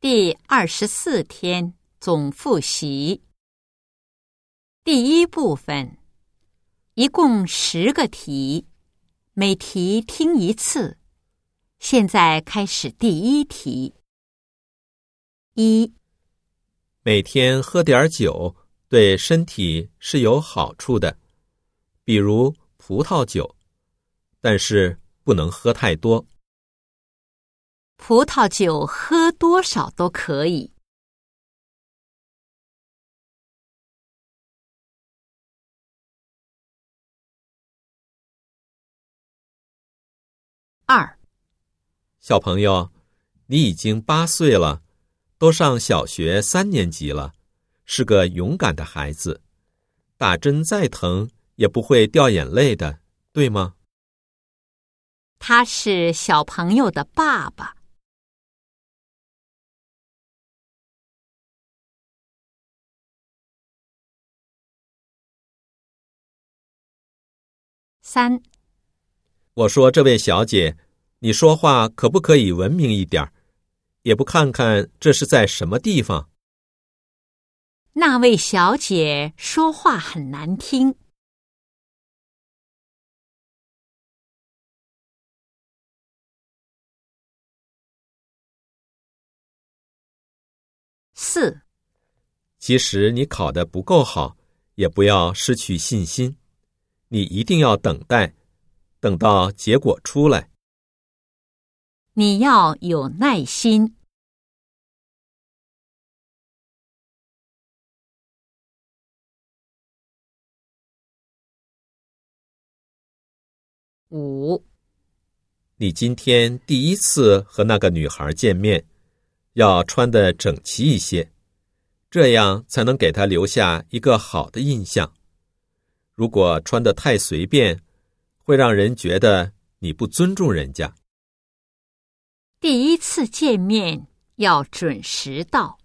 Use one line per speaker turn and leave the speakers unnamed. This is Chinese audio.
第二十四天总复习第一部分，一共十个题，每题听一次。现在开始第一题。一，
每天喝点酒对身体是有好处的，比如葡萄酒，但是不能喝太多。
葡萄酒喝多少都可以。二，
小朋友，你已经八岁了，都上小学三年级了，是个勇敢的孩子。打针再疼也不会掉眼泪的，对吗？
他是小朋友的爸爸。三，
我说：“这位小姐，你说话可不可以文明一点儿？也不看看这是在什么地方？”
那位小姐说话很难听。四，
即使你考得不够好，也不要失去信心。你一定要等待，等到结果出来。
你要有耐心。五，
你今天第一次和那个女孩见面，要穿的整齐一些，这样才能给她留下一个好的印象。如果穿得太随便，会让人觉得你不尊重人家。
第一次见面要准时到。